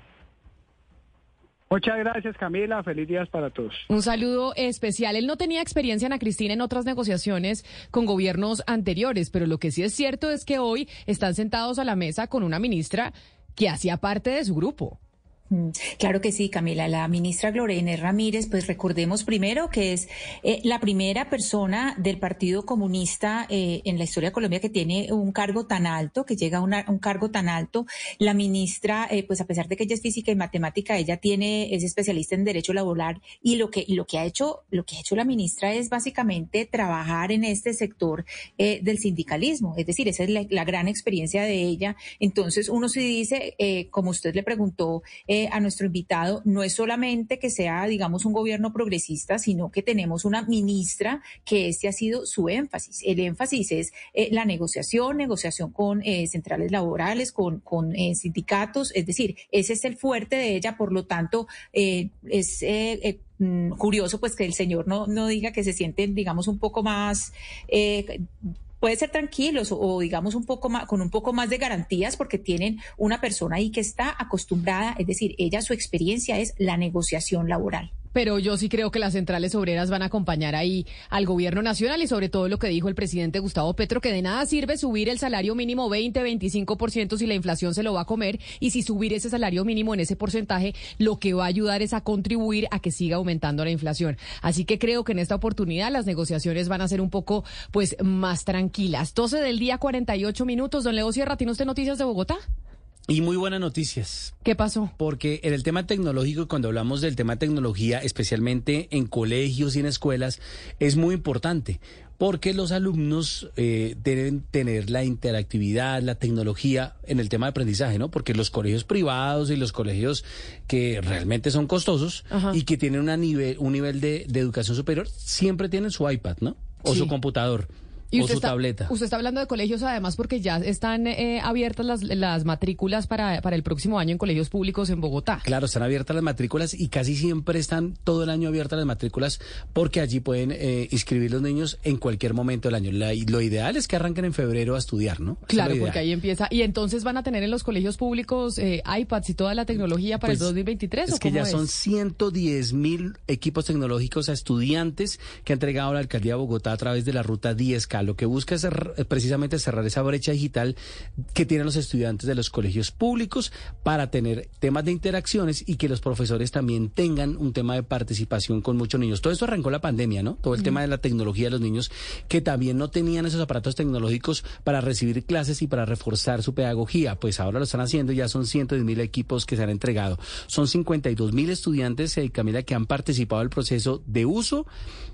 Muchas gracias Camila, feliz días para todos. Un saludo especial. Él no tenía experiencia, Ana Cristina, en otras negociaciones con gobiernos anteriores, pero lo que sí es cierto es que hoy están sentados a la mesa con una ministra que hacía parte de su grupo. Mm, claro que sí, Camila. La ministra Glorena Ramírez, pues recordemos primero que es eh, la primera persona del Partido Comunista eh, en la historia de Colombia que tiene un cargo tan alto, que llega a un cargo tan alto. La ministra, eh, pues a pesar de que ella es física y matemática, ella tiene es especialista en derecho laboral y lo que lo que ha hecho lo que ha hecho la ministra es básicamente trabajar en este sector del sindicalismo. Es decir, esa es la, gran experiencia de ella. Entonces uno se dice, como usted le preguntó. Eh, a nuestro invitado no es solamente que sea, digamos, un gobierno progresista, sino que tenemos una ministra que este ha sido su énfasis. El énfasis es eh, la negociación, negociación con eh, centrales laborales, con, con sindicatos, es decir, ese es el fuerte de ella, por lo tanto, es mm, curioso pues que el señor no, no diga que se sienten, digamos, un poco más puede ser tranquilos o, digamos un poco más, con un poco más de garantías porque tienen una persona ahí que está acostumbrada, es decir, ella su experiencia es la negociación laboral. Pero yo sí creo que las centrales obreras van a acompañar ahí al gobierno nacional y sobre todo lo que dijo el presidente Gustavo Petro, que de nada sirve subir el salario mínimo 20, 25% si la inflación se lo va a comer y si subir ese salario mínimo en ese porcentaje lo que va a ayudar es a contribuir a que siga aumentando la inflación. Así que creo que en esta oportunidad las negociaciones van a ser un poco pues más tranquilas. 12 del día 48 minutos. Don Leo Sierra, ¿tiene usted noticias de Bogotá? Y muy buenas noticias. ¿Qué pasó? Porque en el tema tecnológico, cuando hablamos del tema tecnología, especialmente en colegios y en escuelas, es muy importante. Porque los alumnos eh, deben tener la interactividad, la tecnología en el tema de aprendizaje, ¿no? Porque los colegios privados y los colegios que realmente son costosos y que tienen una nivel, un nivel de, educación superior, siempre tienen su iPad, ¿no? O su computador. Y usted está, Usted está hablando de colegios además porque ya están eh, abiertas las, las matrículas para, para el próximo año en colegios públicos en Bogotá. Claro, están abiertas las matrículas y casi siempre están todo el año abiertas las matrículas porque allí pueden eh, inscribir los niños en cualquier momento del año. lo ideal es que arranquen en febrero a estudiar, ¿no? Claro, porque ahí empieza. Y entonces van a tener en los colegios públicos eh, iPads y toda la tecnología para el 2023. Pues, es que ya son 110 mil equipos tecnológicos a estudiantes que ha entregado la alcaldía de Bogotá a través de la ruta 10 Lo que busca es precisamente cerrar esa brecha digital que tienen los estudiantes de los colegios públicos para tener temas de interacciones y que los profesores también tengan un tema de participación con muchos niños. Todo esto arrancó la pandemia, ¿no? Todo el tema de la tecnología de los niños que también no tenían esos aparatos tecnológicos para recibir clases y para reforzar su pedagogía. Pues ahora lo están haciendo, ya son cientos de mil equipos que se han entregado. Son 52 mil estudiantes, eh, Camila, que han participado en el proceso de uso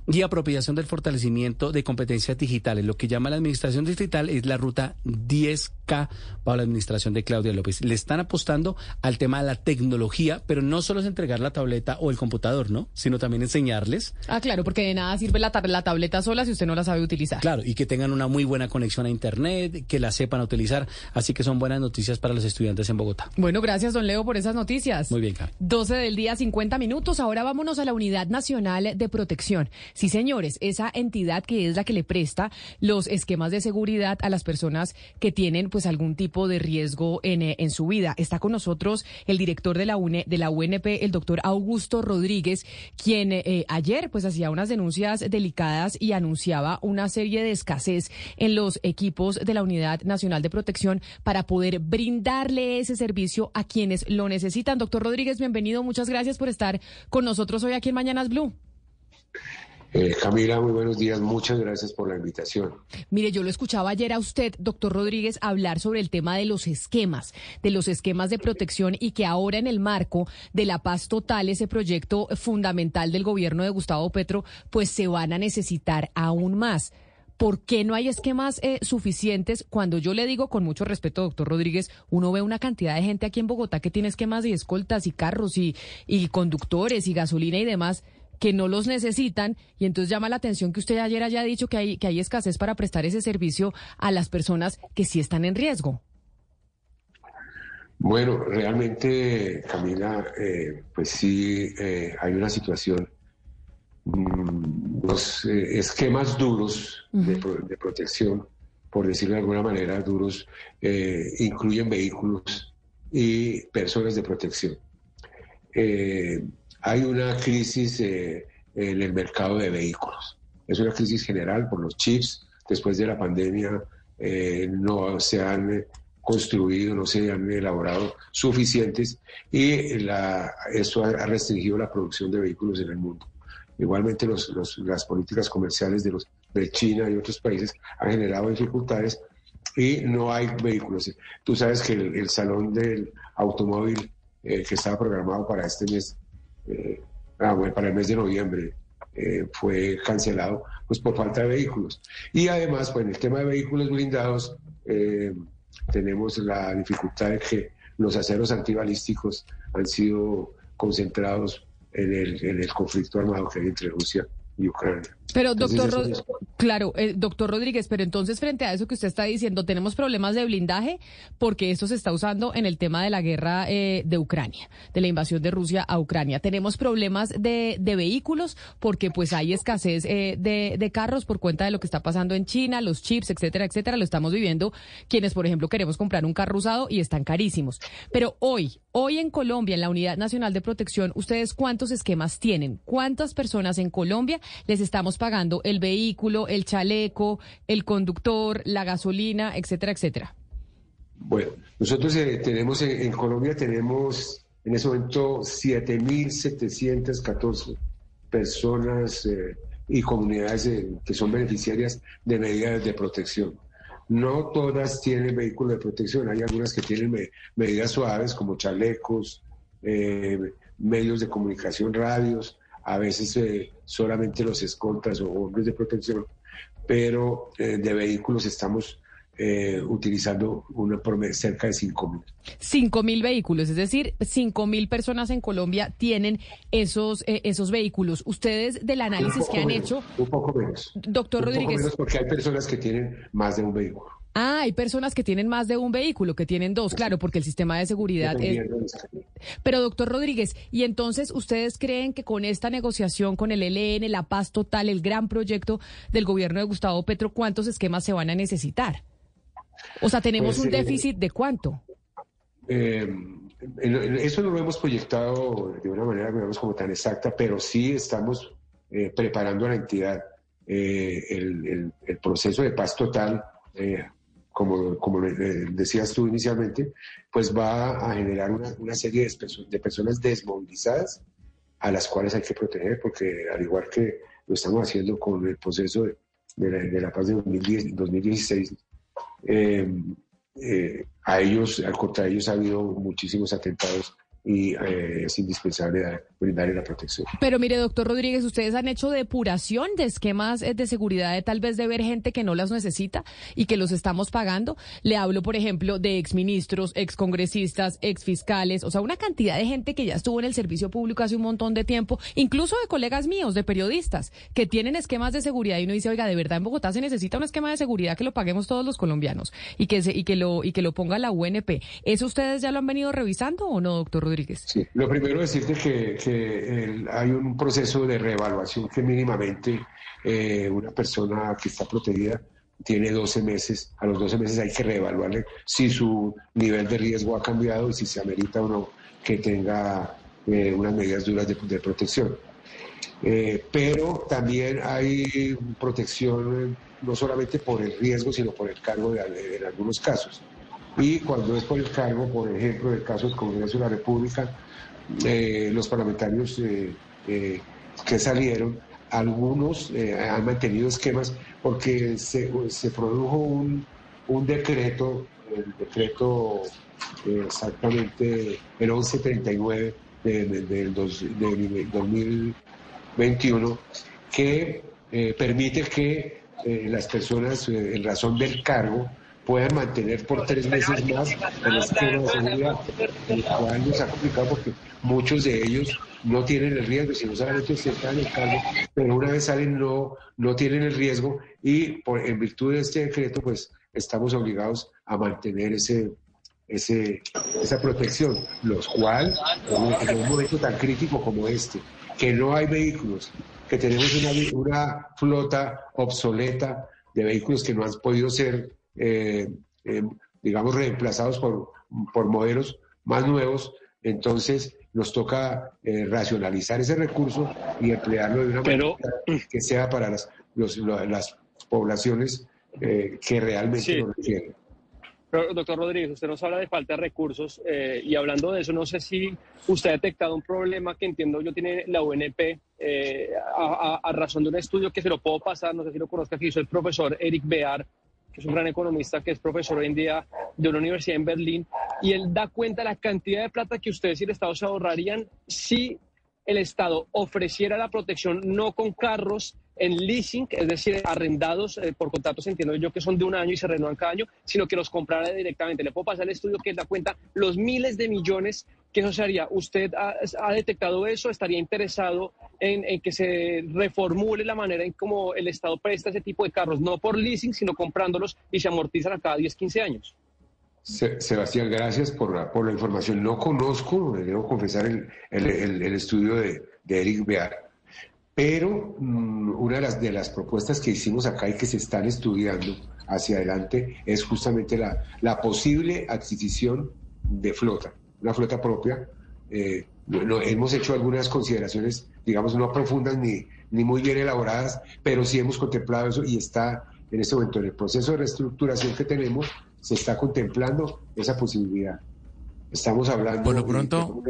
y apropiación del fortalecimiento de competencias digitales. Lo que llama la administración digital es la ruta 10K para la administración de Claudia López. Le están apostando al tema de la tecnología, pero no solo es entregar la tableta o el computador, ¿no? Sino también enseñarles. Ah, claro, porque de nada sirve la, la tableta sola si usted no la sabe utilizar. Claro, y que tengan una muy buena conexión a Internet, que la sepan utilizar. Así que son buenas noticias para los estudiantes en Bogotá. Bueno, gracias, don Leo, por esas noticias. Muy bien, Carlos. 12 del día, 50 minutos. Ahora vámonos a la Unidad Nacional de Protección. Sí, señores, esa entidad que es la que le presta los esquemas de seguridad a las personas que tienen pues algún tipo de riesgo en, eh, en su vida. Está con nosotros el director de la, UNE, de la UNP, el doctor Augusto Rodríguez, quien eh, ayer pues hacía unas denuncias delicadas y anunciaba una serie de escasez en los equipos de la Unidad Nacional de Protección para poder brindarle ese servicio a quienes lo necesitan. Doctor Rodríguez, bienvenido. Muchas gracias por estar con nosotros hoy aquí en Mañanas Blue. Eh, Camila, muy buenos días. Muchas gracias por la invitación. Mire, yo lo escuchaba ayer a usted, doctor Rodríguez, hablar sobre el tema de los esquemas, de los esquemas de protección y que ahora en el marco de la paz total, ese proyecto fundamental del gobierno de Gustavo Petro, pues se van a necesitar aún más. ¿Por qué no hay esquemas eh, suficientes? Cuando yo le digo con mucho respeto, doctor Rodríguez, uno ve una cantidad de gente aquí en Bogotá que tiene esquemas de escoltas y carros y, y conductores y gasolina y demás que no los necesitan y entonces llama la atención que usted ayer haya dicho que hay, que hay escasez para prestar ese servicio a las personas que sí están en riesgo. Bueno, realmente, Camila, eh, pues sí eh, hay una situación. Mm, los eh, esquemas duros de, de, protección, por decirlo de alguna manera, duros, incluyen vehículos y personas de protección hay una crisis eh, en el mercado de vehículos. Es una crisis general por los chips. Después de la pandemia eh, no se han construido, no se han elaborado suficientes y la, eso ha restringido la producción de vehículos en el mundo. Igualmente las políticas comerciales de, los, de China y otros países han generado dificultades y no hay vehículos. Tú sabes que el, salón del automóvil eh, que estaba programado para este mes eh, ah, para el mes de noviembre eh, fue cancelado pues por falta de vehículos. Y además, pues en el tema de vehículos blindados, eh, tenemos la dificultad de que los aceros antibalísticos han sido concentrados en el, en el conflicto armado que hay entre Rusia y Ucrania. Pero doctor, claro, eh, doctor Rodríguez, pero entonces frente a eso que usted está diciendo, tenemos problemas de blindaje porque esto se está usando en el tema de la guerra eh, de Ucrania, de la invasión de Rusia a Ucrania. Tenemos problemas de, de vehículos porque pues hay escasez eh, de, de, carros por cuenta de lo que está pasando en China, los chips, etcétera, etcétera. Lo estamos viviendo quienes, por ejemplo, queremos comprar un carro usado y están carísimos. Pero hoy, hoy en Colombia, en la Unidad Nacional de Protección, ¿ustedes cuántos esquemas tienen? ¿Cuántas personas en Colombia les estamos pagando el vehículo, el chaleco, el conductor, la gasolina, etcétera, etcétera? Bueno, nosotros eh, tenemos en, Colombia tenemos en ese momento 7.714 personas eh, y comunidades eh, que son beneficiarias de medidas de protección. No todas tienen vehículos de protección, hay algunas que tienen medidas suaves como chalecos, medios de comunicación, radios, a veces eh, solamente los escoltas o hombres de protección, pero eh, de vehículos estamos eh, utilizando una por cerca de 5 mil. 5 mil vehículos, es decir, 5 mil personas en Colombia tienen esos, esos vehículos. Ustedes del análisis que han hecho... Un poco menos. Doctor Rodríguez. Poco menos porque hay personas que tienen más de un vehículo. Ah, hay personas que tienen más de un vehículo, que tienen dos, claro, porque el sistema de seguridad es... Pero doctor Rodríguez, ¿y entonces ustedes creen que con esta negociación con el ELN, la paz total, el gran proyecto del gobierno de Gustavo Petro, cuántos esquemas se van a necesitar? O sea, ¿tenemos pues, un eh, déficit de cuánto? Eh, eso no lo hemos proyectado de una manera, digamos, como tan exacta, pero sí estamos eh, preparando a la entidad el, proceso de paz total, como, como decías tú inicialmente, pues va a generar una, serie de, de personas desmovilizadas a las cuales hay que proteger, porque al igual que lo estamos haciendo con el proceso de, de, la, paz de 2010, 2016, eh, eh, a ellos, contra ellos ha habido muchísimos atentados y eh, es indispensable brindarle la protección. Pero mire, doctor Rodríguez, ustedes han hecho depuración de esquemas eh, de seguridad de tal vez de ver gente que no las necesita y que los estamos pagando. Le hablo, por ejemplo, de exministros, excongresistas, exfiscales, o sea, una cantidad de gente que ya estuvo en el servicio público hace un montón de tiempo, incluso de colegas míos, de periodistas, que tienen esquemas de seguridad y uno dice, oiga, de verdad en Bogotá se necesita un esquema de seguridad que lo paguemos todos los colombianos y que, se, y que, lo, y que lo ponga la UNP. ¿Eso ustedes ya lo han venido revisando o no, doctor Rodríguez? Sí, lo primero es decirte que, hay un proceso de reevaluación que mínimamente eh, una persona que está protegida tiene 12 meses, a los 12 meses hay que reevaluarle si su nivel de riesgo ha cambiado y si se amerita o no que tenga eh, unas medidas duras de, protección. Eh, pero también hay protección no solamente por el riesgo, sino por el cargo en algunos casos y cuando es por el cargo, por ejemplo, en el caso del Congreso de la República, eh, los parlamentarios eh, eh, que salieron, algunos han mantenido esquemas porque se, produjo un, decreto, el decreto exactamente el 1139 del 2021, que permite que las personas, en razón del cargo, puedan mantener por tres meses más el esquema de seguridad, el cual nos ha complicado porque muchos de ellos no tienen el riesgo, si no solamente están en el cargo, pero una vez salen no, no tienen el riesgo. Y por, en virtud de este decreto pues estamos obligados a mantener ese, ese, esa protección, los cuales en un momento tan crítico como este, que no hay vehículos, que tenemos una, una flota obsoleta de vehículos que no han podido ser eh, eh, digamos, reemplazados por, por modelos más nuevos, entonces nos toca eh, racionalizar ese recurso y emplearlo de una manera que sea para las, las poblaciones que realmente lo requieren. Pero, doctor Rodríguez, usted nos habla de falta de recursos y hablando de eso, no sé si usted ha detectado un problema que entiendo yo tiene la UNP a, a, razón de un estudio que se lo puedo pasar, no sé si lo conozca, que hizo el profesor Eric Bear que es un gran economista que es profesor hoy en día de una universidad en Berlín, y él da cuenta de la cantidad de plata que ustedes y el Estado se ahorrarían si el Estado ofreciera la protección no con carros en leasing, es decir, arrendados eh, por contratos, entiendo yo que son de un año y se renuevan cada año, sino que los comprara directamente. Le puedo pasar el estudio que da cuenta los miles de millones que eso se haría. ¿Usted ha, detectado eso? ¿Estaría interesado en, que se reformule la manera en cómo el Estado presta ese tipo de carros, no por leasing, sino comprándolos y se amortizan a cada 10, 15 años? Sebastián, gracias por la, información. No conozco, debo confesar, el, estudio de, de, Eric Bear, pero mm, una de las, de las propuestas que hicimos acá y que se están estudiando hacia adelante es justamente la, la posible adquisición de flota, una flota propia. Eh, hemos hecho algunas consideraciones, digamos, no profundas ni, ni muy bien elaboradas, pero sí hemos contemplado eso y está en este momento en el proceso de reestructuración que tenemos se está contemplando esa posibilidad. Estamos hablando Por lo pronto,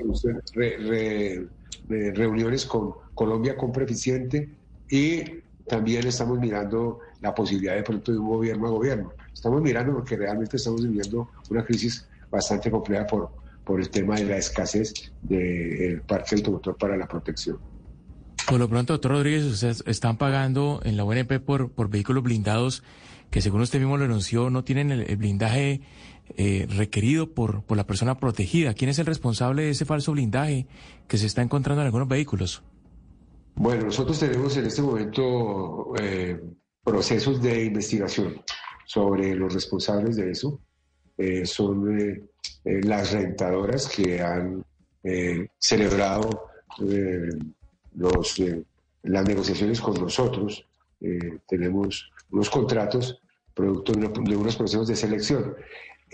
de, reuniones con Colombia con Preficiente y también estamos mirando la posibilidad de pronto de un gobierno a gobierno. Estamos mirando porque realmente estamos viviendo una crisis bastante compleja por, por el tema de la escasez del parque automotor para la protección. Por lo pronto, doctor Rodríguez, ustedes están pagando en la UNP por, por vehículos blindados que según usted mismo lo anunció, no tienen el, blindaje eh, requerido por, por la persona protegida. ¿Quién es el responsable de ese falso blindaje que se está encontrando en algunos vehículos? Bueno, nosotros tenemos en este momento eh, procesos de investigación sobre los responsables de eso. Eh, son las rentadoras que han celebrado los, las negociaciones con nosotros. tenemos unos contratos producto de, unos procesos de selección.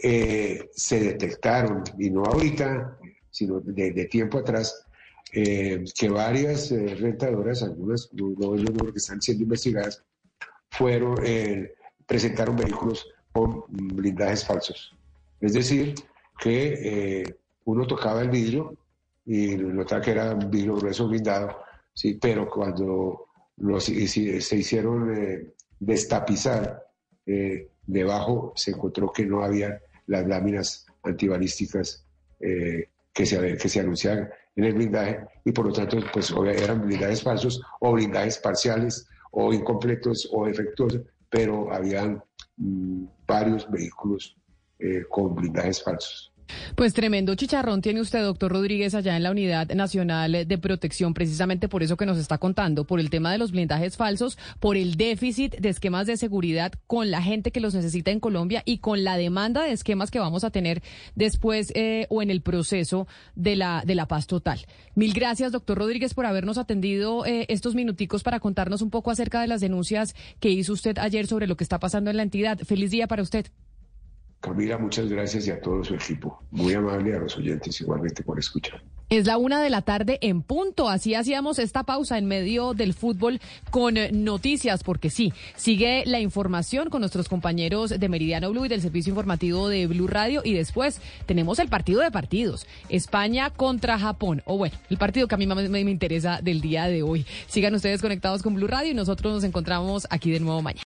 Eh, se detectaron, y no ahorita, sino de, tiempo atrás, eh, que varias eh, rentadoras, algunas no, no, que están siendo investigadas, fueron, eh, presentaron vehículos con blindajes falsos. Es decir, que eh, uno tocaba el vidrio y notaba que era un vidrio grueso blindado, sí, pero cuando los, se hicieron eh, destapizar, debajo se encontró que no había las láminas antibalísticas que, se, que se anunciaban en el blindaje y por lo tanto pues eran blindajes falsos o blindajes parciales o incompletos o defectuosos, pero habían mm, varios vehículos eh, con blindajes falsos. Pues tremendo chicharrón tiene usted, doctor Rodríguez, allá en la Unidad Nacional de Protección, precisamente por eso que nos está contando, por el tema de los blindajes falsos, por el déficit de esquemas de seguridad con la gente que los necesita en Colombia y con la demanda de esquemas que vamos a tener después eh, o en el proceso de la, de la paz total. Mil gracias, doctor Rodríguez, por habernos atendido eh, estos minuticos para contarnos un poco acerca de las denuncias que hizo usted ayer sobre lo que está pasando en la entidad. Feliz día para usted. Camila, muchas gracias y a todo su equipo. Muy amable a los oyentes igualmente por escuchar. Es la una de la tarde en punto. Así hacíamos esta pausa en medio del fútbol con eh, noticias, porque sí, sigue la información con nuestros compañeros de Meridiano Blue y del servicio informativo de Blue Radio. Y después tenemos el partido de partidos: España contra Japón. O bueno, el partido que a mí más me interesa del día de hoy. Sigan ustedes conectados con Blue Radio y nosotros nos encontramos aquí de nuevo mañana.